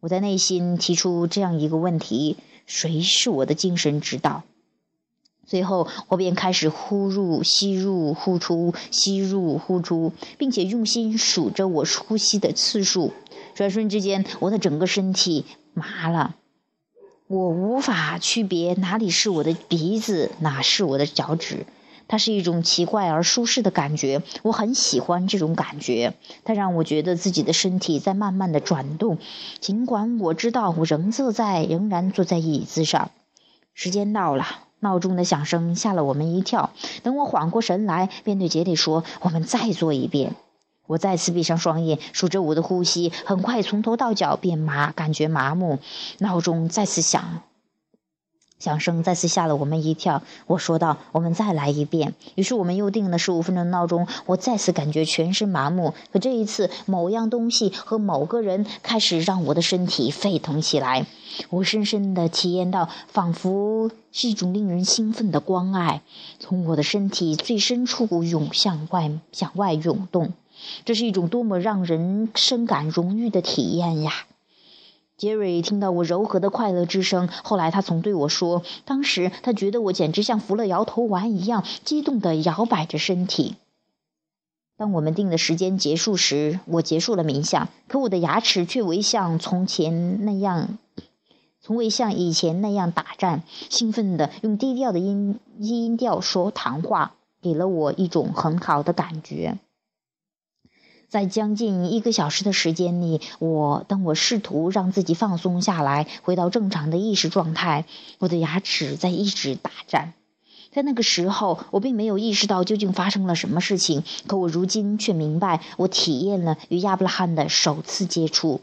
我在内心提出这样一个问题：谁是我的精神指导？最后，我便开始呼入、吸入、呼出、吸入、呼出，并且用心数着我呼吸的次数。转瞬之间，我的整个身体麻了，我无法区别哪里是我的鼻子，哪是我的脚趾。它是一种奇怪而舒适的感觉，我很喜欢这种感觉。它让我觉得自己的身体在慢慢的转动，尽管我知道我仍坐在，仍然坐在椅子上。时间到了，闹钟的响声吓了我们一跳。等我缓过神来，便对杰里说：“我们再做一遍。”我再次闭上双眼，数着我的呼吸，很快从头到脚变麻，感觉麻木。闹钟再次响，响声再次吓了我们一跳。我说道：“我们再来一遍。”于是我们又定了十五分钟的闹钟。我再次感觉全身麻木，可这一次，某样东西和某个人开始让我的身体沸腾起来。我深深地体验到，仿佛是一种令人兴奋的关爱，从我的身体最深处涌向外，向外涌动。这是一种多么让人深感荣誉的体验呀！杰瑞听到我柔和的快乐之声，后来他曾对我说，当时他觉得我简直像服了摇头丸一样，激动地摇摆着身体。当我们定的时间结束时，我结束了冥想，可我的牙齿却未像从前那样，从未像以前那样打颤，兴奋地用低调的音音调说谈话，给了我一种很好的感觉。在将近一个小时的时间里，我当我试图让自己放松下来，回到正常的意识状态，我的牙齿在一直打颤。在那个时候，我并没有意识到究竟发生了什么事情，可我如今却明白，我体验了与亚伯拉罕的首次接触。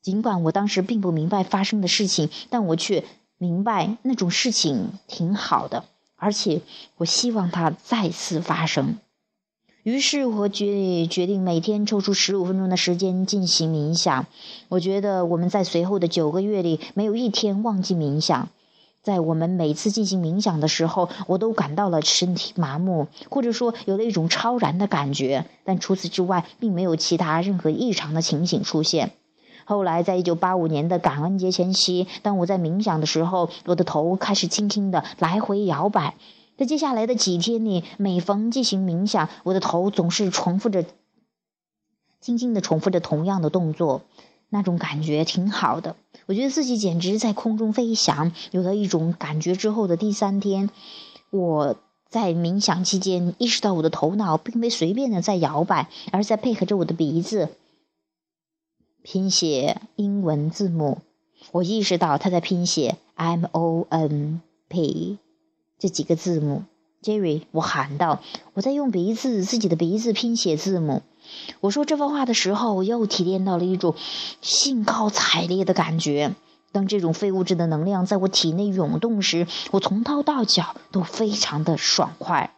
尽管我当时并不明白发生的事情，但我却明白那种事情挺好的，而且我希望它再次发生。于是我决决定每天抽出十五分钟的时间进行冥想。我觉得我们在随后的九个月里没有一天忘记冥想。在我们每次进行冥想的时候，我都感到了身体麻木，或者说有了一种超然的感觉。但除此之外，并没有其他任何异常的情形出现。后来，在一九八五年的感恩节前夕，当我在冥想的时候，我的头开始轻轻的来回摇摆。在接下来的几天里，每逢进行冥想，我的头总是重复着，轻轻的重复着同样的动作，那种感觉挺好的。我觉得自己简直在空中飞翔。有了一种感觉之后的第三天，我在冥想期间意识到我的头脑并非随便的在摇摆，而在配合着我的鼻子拼写英文字母。我意识到他在拼写 M O N P。这几个字母，Jerry，我喊道：“我在用鼻子，自己的鼻子拼写字母。”我说这番话的时候，我又体验到了一种兴高采烈的感觉。当这种非物质的能量在我体内涌动时，我从头到脚都非常的爽快。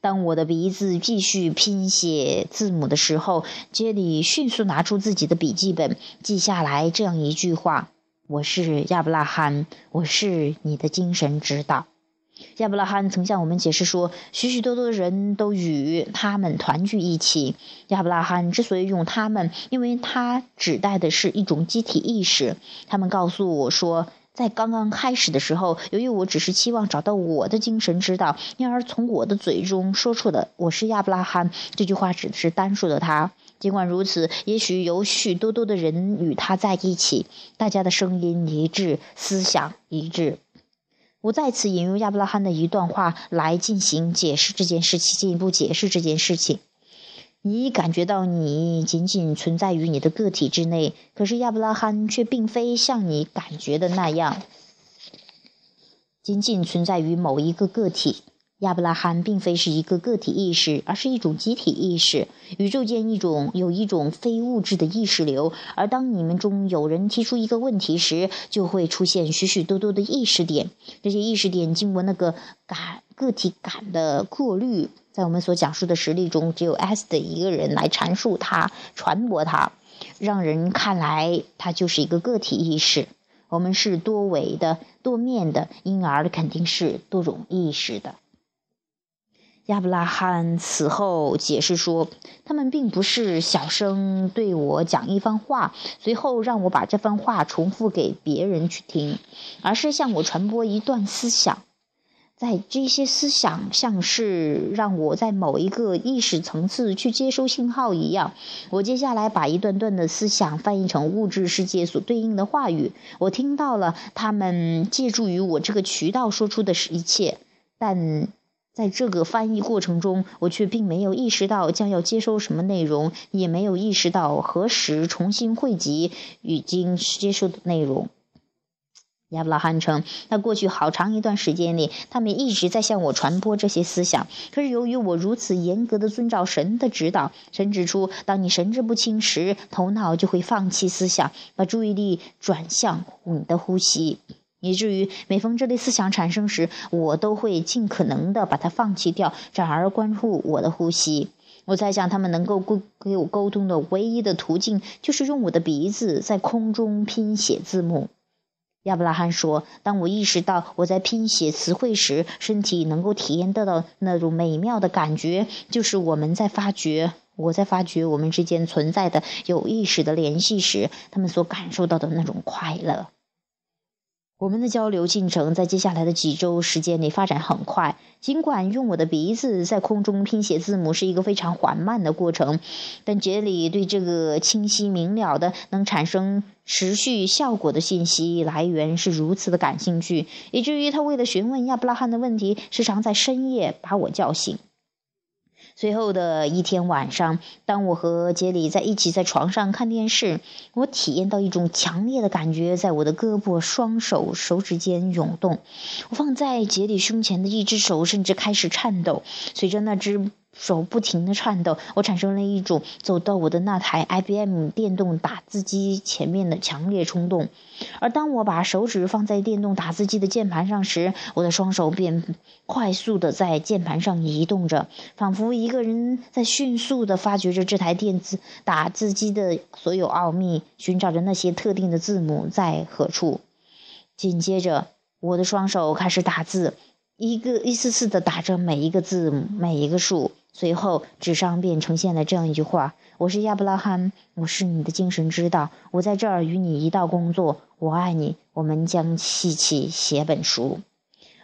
当我的鼻子继续拼写字母的时候，Jerry 迅速拿出自己的笔记本，记下来这样一句话。我是亚伯拉罕，我是你的精神指导。亚伯拉罕曾向我们解释说，许许多多的人都与他们团聚一起。亚伯拉罕之所以用他们，因为他指代的是一种集体意识。他们告诉我说，在刚刚开始的时候，由于我只是期望找到我的精神指导，因而从我的嘴中说出的“我是亚伯拉罕”这句话，指的是单数的他。尽管如此，也许有许多多的人与他在一起，大家的声音一致，思想一致。我再次引用亚伯拉罕的一段话来进行解释这件事情，进一步解释这件事情。你感觉到你仅仅存在于你的个体之内，可是亚伯拉罕却并非像你感觉的那样，仅仅存在于某一个个体。亚伯拉罕并非是一个个体意识，而是一种集体意识。宇宙间一种有一种非物质的意识流，而当你们中有人提出一个问题时，就会出现许许多多的意识点。这些意识点经过那个感个体感的过滤，在我们所讲述的实例中，只有 S 的一个人来阐述它、传播它，让人看来它就是一个个体意识。我们是多维的、多面的，因而肯定是多种意识的。亚伯拉罕此后解释说：“他们并不是小声对我讲一番话，随后让我把这番话重复给别人去听，而是向我传播一段思想。在这些思想像是让我在某一个意识层次去接收信号一样。我接下来把一段段的思想翻译成物质世界所对应的话语。我听到了他们借助于我这个渠道说出的一切，但……”在这个翻译过程中，我却并没有意识到将要接收什么内容，也没有意识到何时重新汇集已经接收的内容。亚伯拉罕称，在过去好长一段时间里，他们一直在向我传播这些思想。可是由于我如此严格的遵照神的指导，神指出，当你神志不清时，头脑就会放弃思想，把注意力转向你的呼吸，以至于每逢这类思想产生时，我都会尽可能的把它放弃掉，转而关注我的呼吸。我在想，他们能够沟跟我沟通的唯一的途径，就是用我的鼻子在空中拼写字母。亚伯拉罕说：“当我意识到我在拼写词汇时，身体能够体验得到那种美妙的感觉，就是我们在发觉我在发觉我们之间存在的有意识的联系时，他们所感受到的那种快乐。”我们的交流进程在接下来的几周时间里发展很快。尽管用我的鼻子在空中拼写字母是一个非常缓慢的过程，但杰里对这个清晰明了的、能产生持续效果的信息来源是如此的感兴趣，以至于他为了询问亚伯拉罕的问题，时常在深夜把我叫醒。随后的一天晚上，当我和杰里在一起在床上看电视，我体验到一种强烈的感觉在我的胳膊、双手、手指间涌动。我放在杰里胸前的一只手甚至开始颤抖，随着那只。手不停地颤抖，我产生了一种走到我的那台 IBM 电动打字机前面的强烈冲动。而当我把手指放在电动打字机的键盘上时，我的双手便快速地在键盘上移动着，仿佛一个人在迅速地发掘着这台电子打字机的所有奥秘，寻找着那些特定的字母在何处。紧接着，我的双手开始打字，一个一次次地打着每一个字母，每一个数。随后，纸上便呈现了这样一句话：“我是亚伯拉罕，我是你的精神指导，我在这儿与你一道工作，我爱你，我们将一起写本书。”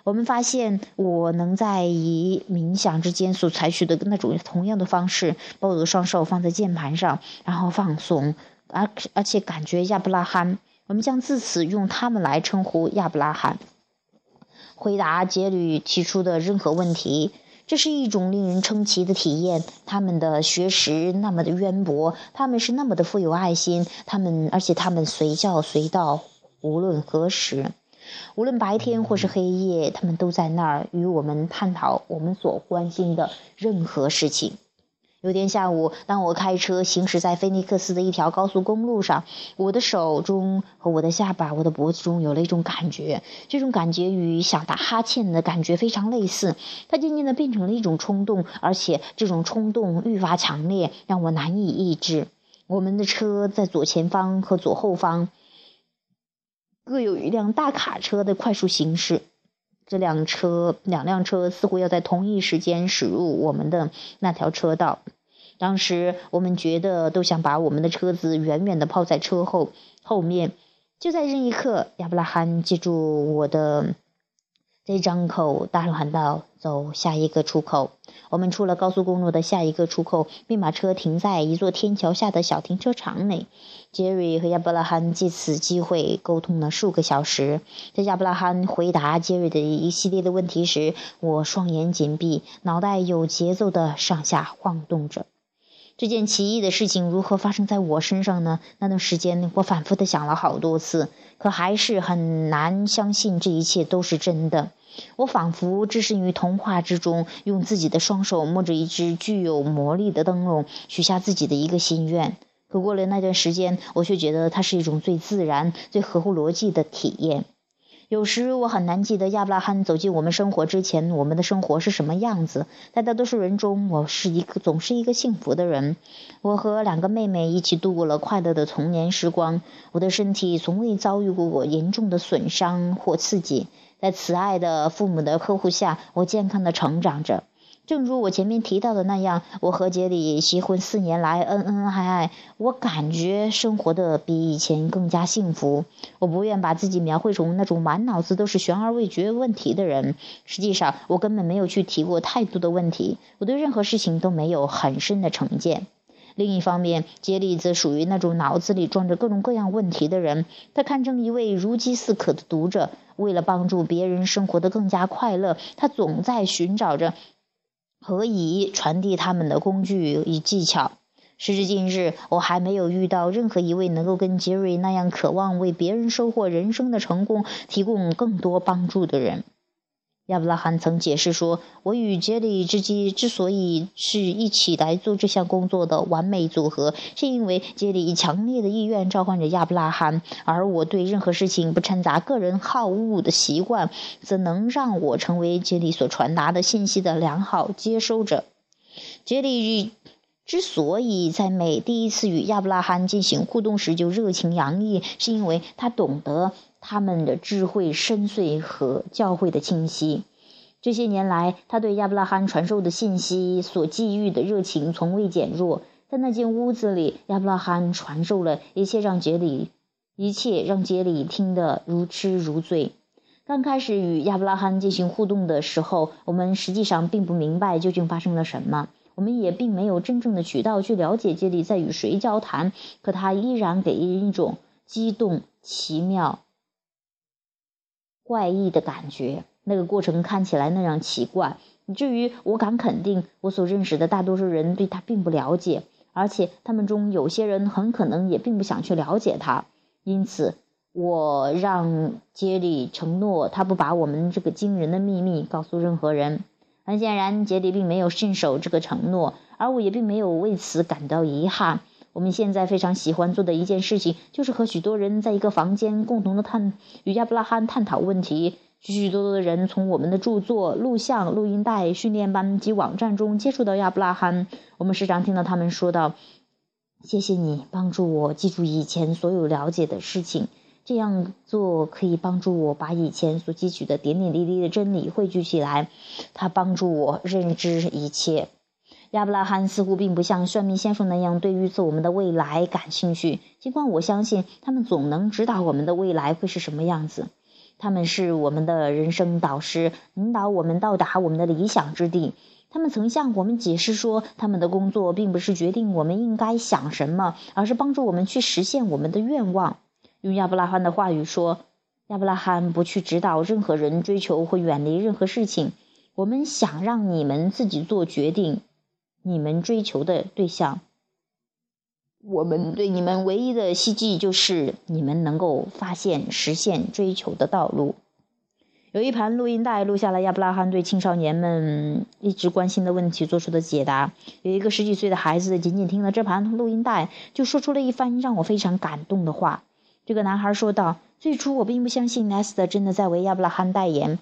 我们发现，我能在以冥想之间所采取的那种同样的方式，把我的双手放在键盘上，然后放松，而而且感觉亚伯拉罕。我们将自此用他们来称呼亚伯拉罕，回答杰吕提出的任何问题。这是一种令人称奇的体验。他们的学识那么的渊博，他们是那么的富有爱心，他们而且他们随叫随到，无论何时，无论白天或是黑夜，他们都在那儿与我们探讨我们所关心的任何事情。有天下午，当我开车行驶在菲尼克斯的一条高速公路上，我的手中和我的下巴、我的脖子中有了一种感觉，这种感觉与想打哈欠的感觉非常类似。它渐渐地变成了一种冲动，而且这种冲动愈发强烈，让我难以抑制。我们的车在左前方和左后方各有一辆大卡车的快速行驶。这辆车，两辆车似乎要在同一时间驶入我们的那条车道。当时我们觉得都想把我们的车子远远的抛在车后后面。就在这一刻，亚伯拉罕记住我的。这张口大声喊道：“走下一个出口。”我们出了高速公路的下一个出口，并把车停在一座天桥下的小停车场内。杰瑞和亚伯拉罕借此机会沟通了数个小时。在亚伯拉罕回答杰瑞的一系列的问题时，我双眼紧闭，脑袋有节奏地上下晃动着。这件奇异的事情如何发生在我身上呢？那段时间，我反复地想了好多次，可还是很难相信这一切都是真的。我仿佛置身于童话之中，用自己的双手摸着一只具有魔力的灯笼，许下自己的一个心愿。可过了那段时间，我却觉得它是一种最自然、最合乎逻辑的体验。有时我很难记得亚伯拉罕走进我们生活之前，我们的生活是什么样子。在大多数人中，我是一个总是一个幸福的人。我和两个妹妹一起度过了快乐的童年时光。我的身体从未遭遇过严重的损伤或刺激。在慈爱的父母的呵护下，我健康的成长着。正如我前面提到的那样，我和杰里结婚四年来恩恩爱爱，我感觉生活的比以前更加幸福。我不愿把自己描绘成那种满脑子都是悬而未决问题的人。实际上，我根本没有去提过太多的问题。我对任何事情都没有很深的成见。另一方面，杰里则属于那种脑子里装着各种各样问题的人。他堪称一位如饥似渴的读者。为了帮助别人生活得更加快乐，他总在寻找着何以传递他们的工具与技巧。时至今日，我还没有遇到任何一位能够跟杰瑞那样渴望为别人收获人生的成功提供更多帮助的人。亚伯拉罕曾解释说：“我与杰里之间之所以是一起来做这项工作的完美组合，是因为杰里强烈的意愿召唤着亚伯拉罕，而我对任何事情不掺杂个人好恶的习惯，则能让我成为杰里所传达的信息的良好接收者。”杰里之所以在每第一次与亚伯拉罕进行互动时就热情洋溢，是因为他懂得。他们的智慧深邃和教诲的清晰。这些年来，他对亚伯拉罕传授的信息所寄予的热情从未减弱。在那间屋子里，亚伯拉罕传授了一切，让杰里一切让杰里听得如痴如醉。刚开始与亚伯拉罕进行互动的时候，我们实际上并不明白究竟发生了什么，我们也并没有真正的渠道去了解杰里在与谁交谈。可他依然给人一种激动、奇妙。怪异的感觉，那个过程看起来那样奇怪，以至于我敢肯定，我所认识的大多数人对他并不了解，而且他们中有些人很可能也并不想去了解他。因此，我让杰里承诺，他不把我们这个惊人的秘密告诉任何人。很显然，杰里并没有信守这个承诺，而我也并没有为此感到遗憾。我们现在非常喜欢做的一件事情，就是和许多人在一个房间共同的探与亚伯拉罕探讨问题。许许多多的人从我们的著作、录像、录音带、训练班及网站中接触到亚伯拉罕。我们时常听到他们说道：“谢谢你帮助我记住以前所有了解的事情，这样做可以帮助我把以前所汲取的点点滴滴的真理汇聚起来。它帮助我认知一切。”亚伯拉罕似乎并不像算命先生那样对预测我们的未来感兴趣，尽管我相信他们总能指导我们的未来会是什么样子。他们是我们的人生导师，引导我们到达我们的理想之地。他们曾向我们解释说，他们的工作并不是决定我们应该想什么，而是帮助我们去实现我们的愿望。用亚伯拉罕的话语说，亚伯拉罕不去指导任何人追求或远离任何事情。我们想让你们自己做决定。你们追求的对象，我们对你们唯一的希冀就是你们能够发现、实现追求的道路。有一盘录音带录下了亚伯拉罕对青少年们一直关心的问题做出的解答。有一个十几岁的孩子仅仅听了这盘录音带，就说出了一番让我非常感动的话。这个男孩说道：“最初我并不相信 Nesta 真的在为亚伯拉罕代言。”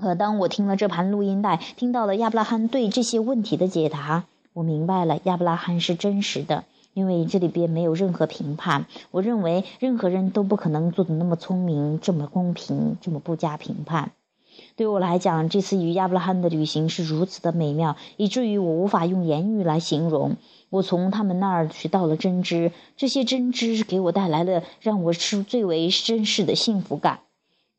可当我听了这盘录音带，听到了亚伯拉罕对这些问题的解答，我明白了亚伯拉罕是真实的，因为这里边没有任何评判。我认为任何人都不可能做的那么聪明、这么公平、这么不加评判。对我来讲，这次与亚伯拉罕的旅行是如此的美妙，以至于我无法用言语来形容。我从他们那儿学到了真知，这些真知给我带来了让我是最为真实的幸福感。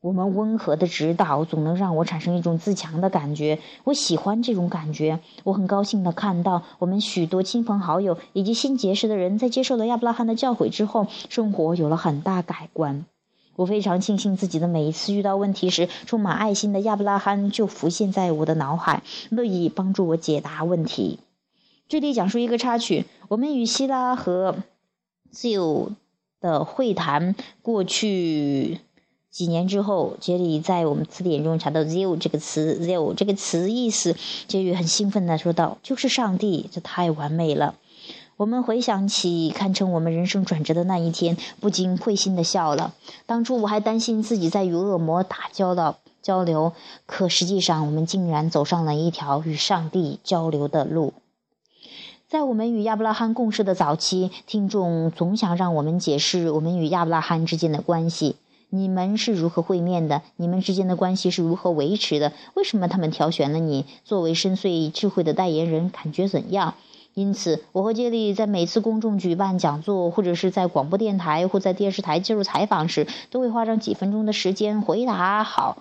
我们温和的指导总能让我产生一种自强的感觉，我喜欢这种感觉。我很高兴地看到我们许多亲朋好友以及新结识的人在接受了亚伯拉罕的教诲之后，生活有了很大改观。我非常庆幸自己的每一次遇到问题时，充满爱心的亚伯拉罕就浮现在我的脑海，乐意帮助我解答问题。这里讲述一个插曲：我们与希拉和自由的会谈过去。几年之后，杰里在我们词典中查到 “zeal” 这个词，“zeal” 这个词意思，杰里很兴奋地说道：“就是上帝，这太完美了。”我们回想起堪称我们人生转折的那一天，不禁会心地笑了。当初我还担心自己在与恶魔打交道交流，可实际上我们竟然走上了一条与上帝交流的路。在我们与亚伯拉罕共事的早期，听众总想让我们解释我们与亚伯拉罕之间的关系。你们是如何会面的？你们之间的关系是如何维持的？为什么他们挑选了你作为深邃智慧的代言人？感觉怎样？因此，我和杰利在每次公众举办讲座，或者是在广播电台或在电视台接受采访时，都会花上几分钟的时间回答好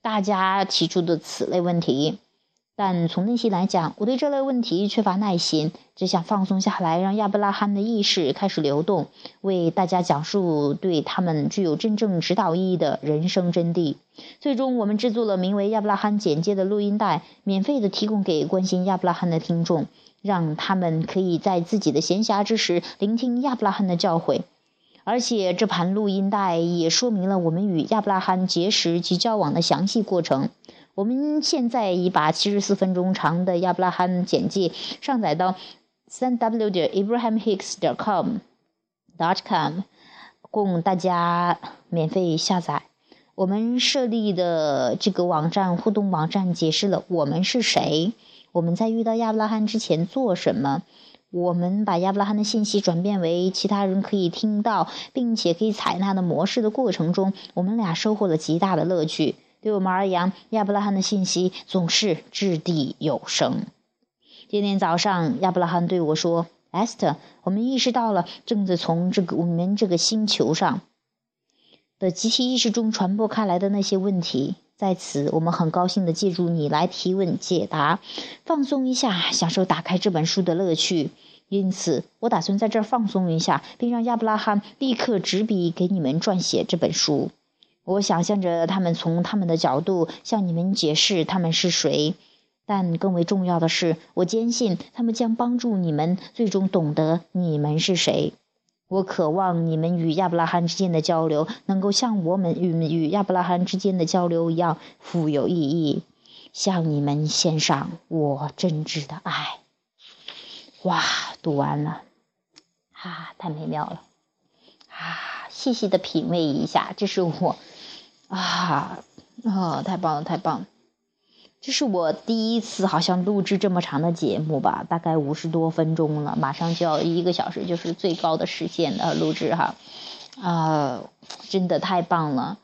大家提出的此类问题。但从内心来讲，我对这类问题缺乏耐心，只想放松下来，让亚伯拉罕的意识开始流动，为大家讲述对他们具有真正指导意义的人生真谛。最终，我们制作了名为《亚伯拉罕简介》的录音带，免费的提供给关心亚伯拉罕的听众。让他们可以在自己的闲暇之时聆听亚伯拉罕的教诲。而且这盘录音带也说明了我们与亚伯拉罕结识及交往的详细过程。我们现在已把七十四分钟长的亚伯拉罕简介上载到三 w 点 abrahamhicks 点 com dot com，供大家免费下载。我们设立的这个网站互动网站解释了我们是谁，我们在遇到亚伯拉罕之前做什么。我们把亚伯拉罕的信息转变为其他人可以听到并且可以采纳的模式的过程中，我们俩收获了极大的乐趣。对我们而言，亚伯拉罕的信息总是掷地有声。今天早上，亚伯拉罕对我说：“Esther，我们意识到了正在从这个我们这个星球上的集体意识中传播开来的那些问题。在此，我们很高兴的借助你来提问解答，放松一下，享受打开这本书的乐趣。”因此，我打算在这儿放松一下，并让亚伯拉罕立刻执笔给你们撰写这本书。我想象着他们从他们的角度向你们解释他们是谁，但更为重要的是，我坚信他们将帮助你们最终懂得你们是谁。我渴望你们与亚伯拉罕之间的交流能够像我们与与亚伯拉罕之间的交流一样富有意义。向你们献上我真挚的爱。哇，读完了，啊，太美妙了，啊，细细的品味一下，这是我，啊，啊，太棒了，太棒了，这是我第一次好像录制这么长的节目吧，大概五十多分钟了，马上就要一个小时，就是最高的时间的录制哈，啊，真的太棒了，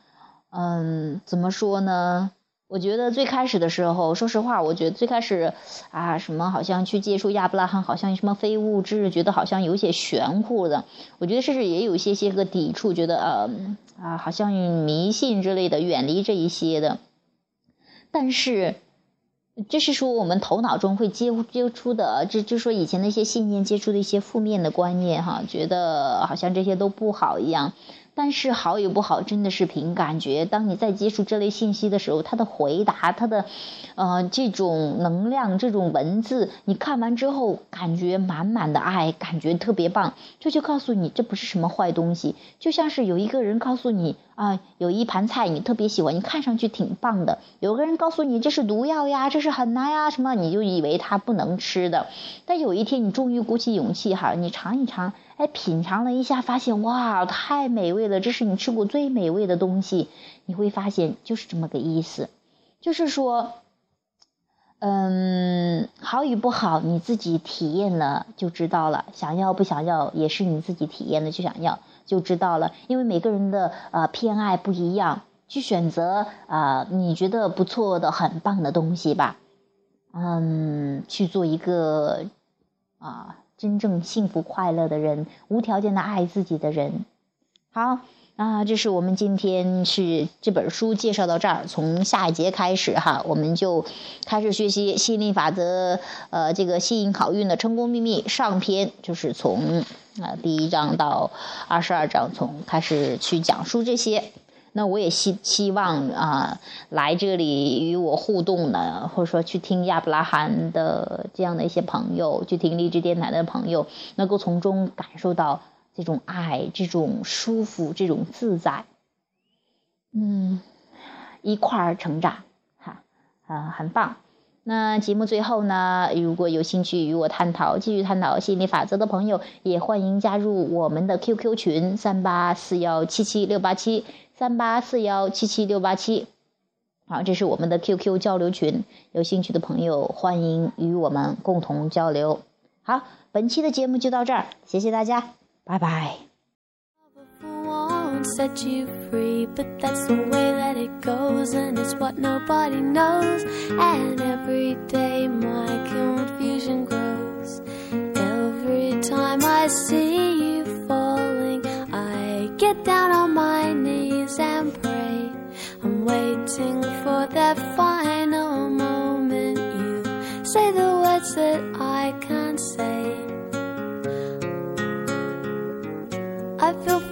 嗯，怎么说呢？我觉得最开始的时候，说实话，我觉得最开始，啊，什么好像去接触亚伯拉罕，好像什么非物质，觉得好像有些玄乎的。我觉得甚至也有一些些个抵触，觉得呃啊，好像迷信之类的，远离这一些的。但是，这是说我们头脑中会接接触的，就就说以前那些信念接触的一些负面的观念哈，觉得好像这些都不好一样。但是好与不好真的是凭感觉。当你在接触这类信息的时候，他的回答，他的，呃，这种能量，这种文字，你看完之后感觉满满的爱，感觉特别棒，这就告诉你这不是什么坏东西。就像是有一个人告诉你啊，有一盘菜你特别喜欢，你看上去挺棒的。有个人告诉你这是毒药呀，这是很难呀，什么你就以为它不能吃的。但有一天你终于鼓起勇气哈，你尝一尝。哎，品尝了一下，发现哇，太美味了！这是你吃过最美味的东西。你会发现，就是这么个意思，就是说，嗯，好与不好，你自己体验了就知道了。想要不想要，也是你自己体验的就想要就知道了。因为每个人的呃偏爱不一样，去选择啊你觉得不错的、很棒的东西吧。嗯，去做一个啊。真正幸福快乐的人，无条件的爱自己的人。好啊，这是我们今天是这本书介绍到这儿，从下一节开始哈，我们就开始学习吸引力法则，呃，这个吸引好运的成功秘密上篇，就是从啊第一章到二十二章，从开始去讲述这些。那我也希希望啊，来这里与我互动的，或者说去听亚伯拉罕的这样的一些朋友，去听励志电台的朋友，能够从中感受到这种爱、这种舒服、这种自在，嗯，一块儿成长，哈，啊，很棒。那节目最后呢，如果有兴趣与我探讨、继续探讨心理法则的朋友，也欢迎加入我们的 QQ 群三八四幺七七六八七。三八四幺七七六八七，好，这是我们的 QQ 交流群，有兴趣的朋友欢迎与我们共同交流。好，本期的节目就到这儿，谢谢大家，拜拜。set you free. But that's the way that it goes, and it's what nobody knows. And every day my confusion grows. Every time I see you falling, I get down on my knees and pray. I'm waiting for that final moment. You say the words that I can't say.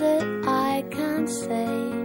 it I can't say.